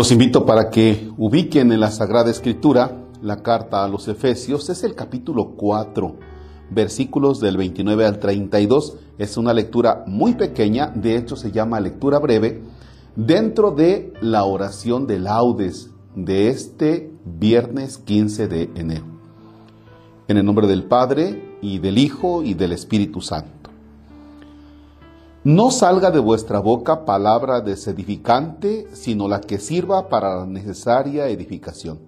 Los invito para que ubiquen en la Sagrada Escritura la carta a los Efesios, es el capítulo 4, versículos del 29 al 32. Es una lectura muy pequeña, de hecho se llama lectura breve, dentro de la oración de laudes de este viernes 15 de enero. En el nombre del Padre y del Hijo y del Espíritu Santo. No salga de vuestra boca palabra desedificante, sino la que sirva para la necesaria edificación,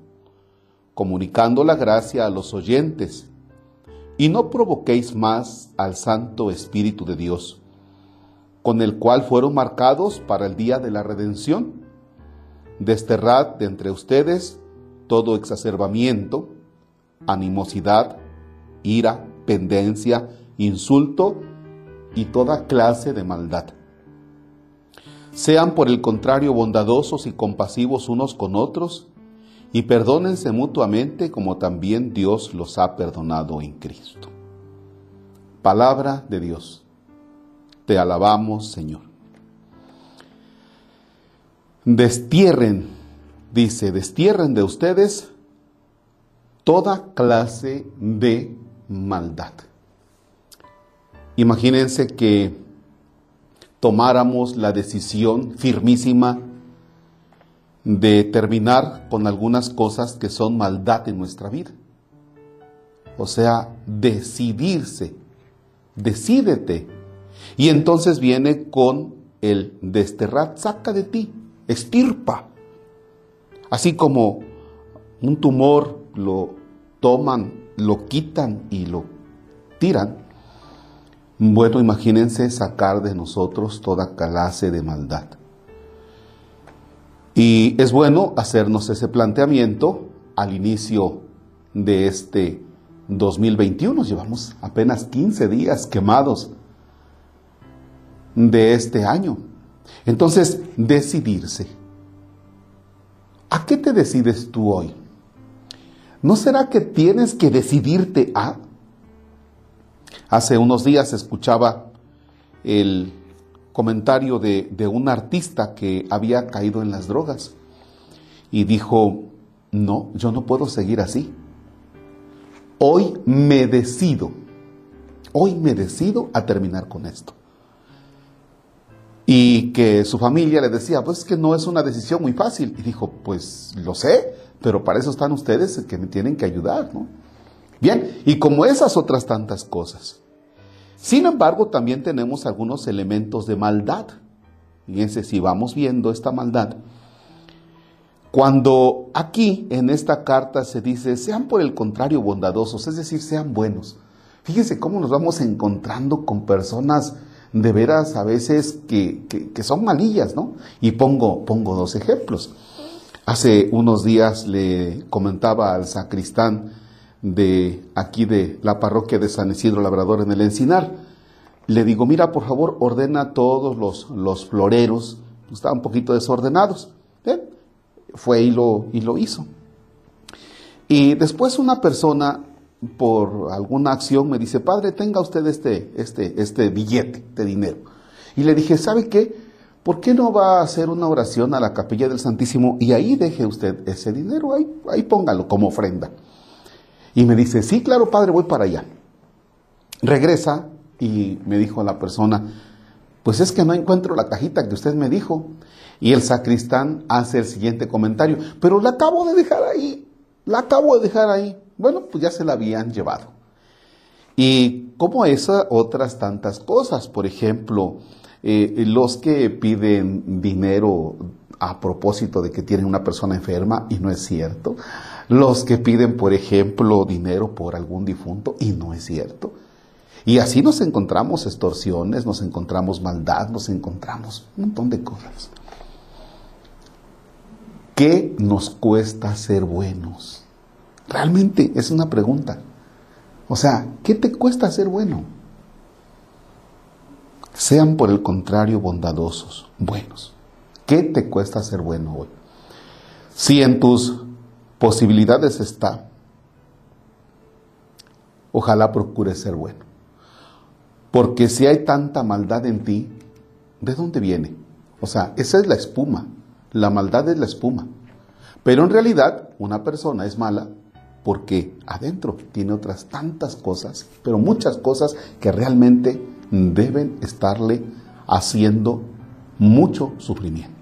comunicando la gracia a los oyentes. Y no provoquéis más al Santo Espíritu de Dios, con el cual fueron marcados para el día de la redención. Desterrad de entre ustedes todo exacerbamiento, animosidad, ira, pendencia, insulto, y toda clase de maldad. Sean por el contrario bondadosos y compasivos unos con otros, y perdónense mutuamente como también Dios los ha perdonado en Cristo. Palabra de Dios. Te alabamos, Señor. Destierren, dice, destierren de ustedes toda clase de maldad. Imagínense que tomáramos la decisión firmísima de terminar con algunas cosas que son maldad en nuestra vida. O sea, decidirse, decídete. Y entonces viene con el desterrar, saca de ti, estirpa. Así como un tumor lo toman, lo quitan y lo tiran, bueno, imagínense sacar de nosotros toda clase de maldad. Y es bueno hacernos ese planteamiento al inicio de este 2021. Llevamos apenas 15 días quemados de este año. Entonces, decidirse. ¿A qué te decides tú hoy? ¿No será que tienes que decidirte a Hace unos días escuchaba el comentario de, un artista que había caído en las drogas y dijo, no, yo no puedo seguir así. Hoy me decido, hoy me decido a terminar con esto. Y que su familia le decía, pues es que no es una decisión muy fácil. Y dijo, pues lo sé, pero para eso están ustedes que me tienen que ayudar, ¿no? Bien, y como esas otras tantas cosas. Sin embargo, también tenemos algunos elementos de maldad. Fíjense, si vamos viendo esta maldad, cuando aquí en esta carta se dice, sean por el contrario bondadosos, es decir, sean buenos. Fíjense cómo nos vamos encontrando con personas de veras a veces que, que son malillas, ¿no? Y pongo, pongo dos ejemplos. Hace unos días le comentaba al sacristán, de aquí de la parroquia de San Isidro Labrador en el Encinar. Le digo, mira, por favor, ordena todos los, los floreros, estaban un poquito desordenados. Fue y lo, y lo hizo. Y después una persona, por alguna acción, me dice, padre, tenga usted este, este, este billete de dinero. Y le dije, ¿sabe qué? ¿Por qué no va a hacer una oración a la capilla del Santísimo y ahí deje usted ese dinero? Ahí, ahí póngalo como ofrenda. Y me dice, sí, claro, padre, voy para allá. Regresa y me dijo la persona, pues es que no encuentro la cajita que usted me dijo. Y el sacristán hace el siguiente comentario, pero la acabo de dejar ahí, la acabo de dejar ahí. Bueno, pues ya se la habían llevado. Y como esas otras tantas cosas, por ejemplo, eh, los que piden dinero a propósito de que tienen una persona enferma y no es cierto. Los que piden, por ejemplo, dinero por algún difunto y no es cierto. Y así nos encontramos extorsiones, nos encontramos maldad, nos encontramos un montón de cosas. ¿Qué nos cuesta ser buenos? Realmente es una pregunta. O sea, ¿qué te cuesta ser bueno? Sean por el contrario bondadosos, buenos. ¿Qué te cuesta ser bueno hoy? Si en tus posibilidades está, ojalá procures ser bueno. Porque si hay tanta maldad en ti, ¿de dónde viene? O sea, esa es la espuma la maldad es la espuma. Pero en realidad una persona es mala porque adentro tiene otras tantas cosas, pero muchas cosas que realmente deben estarle haciendo mucho sufrimiento.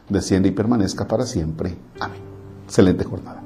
desciende y permanezca para siempre. Amén. Excelente jornada.